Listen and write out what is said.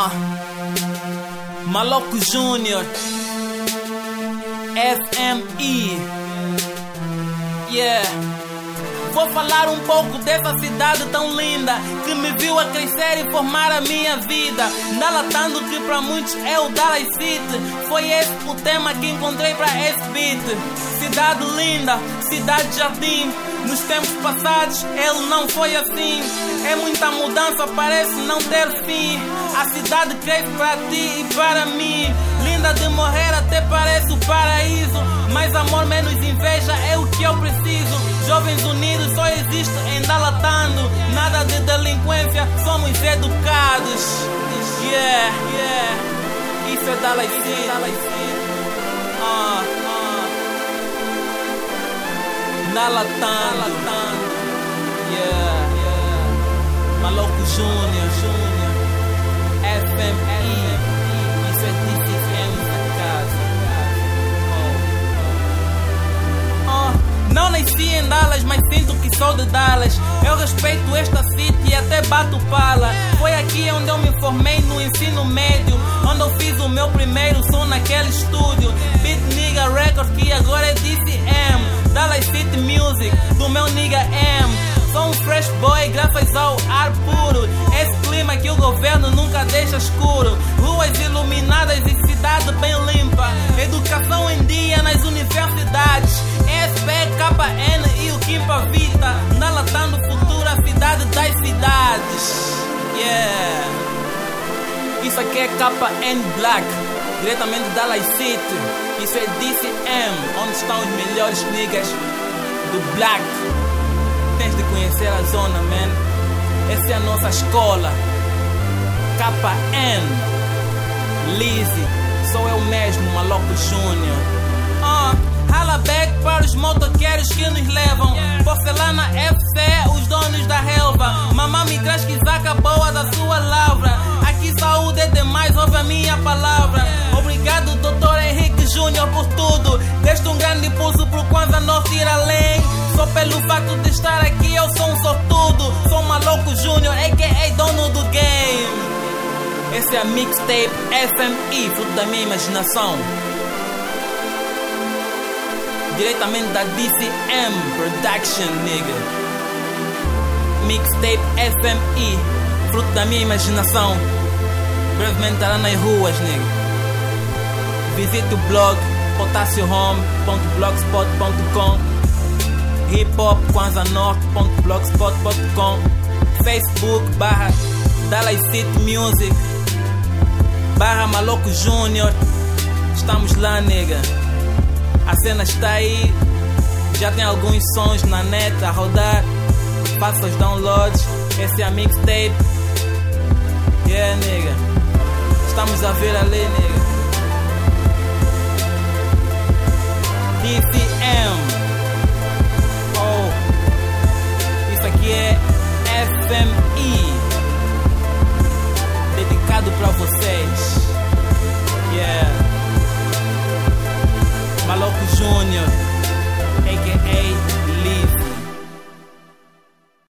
Ah, Maloco Júnior, FME, yeah. Vou falar um pouco dessa cidade tão linda que me viu a crescer e formar a minha vida. Nalatando que para muitos é o Dallas City. Foi esse o tema que encontrei para esse beat. Cidade linda, cidade jardim. Nos tempos passados ele não foi assim. É muita mudança, parece não ter fim. A cidade cresce para ti e para mim. Linda de morrer, até parece o paraíso. Mais amor, menos inveja é o que eu preciso. Jovens unidos só existe em Dalatando. Nada de delinquência, somos educados. Yeah, yeah. Isso é Dallas City. Ah, ah. Dalatando. Yeah, yeah. Júnior, Júnior. Nasci em Dallas, mas sinto que sou de Dallas. Eu respeito esta city e até bato pala. Foi aqui onde eu me formei no ensino médio. Onde eu fiz o meu primeiro som naquele estúdio. Beat Nigga Record, que agora é DCM. Dallas City Music, do meu nigga M. Sou um fresh boy graças ao ar puro. Esse clima que o governo nunca deixa escuro. Ruas iluminadas e cidade bem limpa. Educação Isso aqui é KN Black. Diretamente da Dallas City. Isso é DCM. Onde estão os melhores niggas do Black tens de conhecer a zona, man. Essa é a nossa escola. KN. Lizzy. Sou eu mesmo, Maloco Júnior. Ah, rala back para os motoqueiros que nos levam. Porcelana FC, pelo facto de estar aqui eu sou um sortudo. Sou maluco Júnior, a.k.a. dono do game. Esse é a mixtape FMI, fruto da minha imaginação. Diretamente da DCM Production, nigga. Mixtape FMI, fruto da minha imaginação. Brevemente estará nas ruas, nigga. Visite o blog potassiohome.blogspot.com hiphopkwanzanorte.blogspot.com Facebook barra Dallas City Music barra Maloco Estamos lá, nega A cena está aí. Já tem alguns sons na net a rodar. Faça os downloads. Esse é a mixtape. Yeah, nega Estamos a ver ali, nega DCM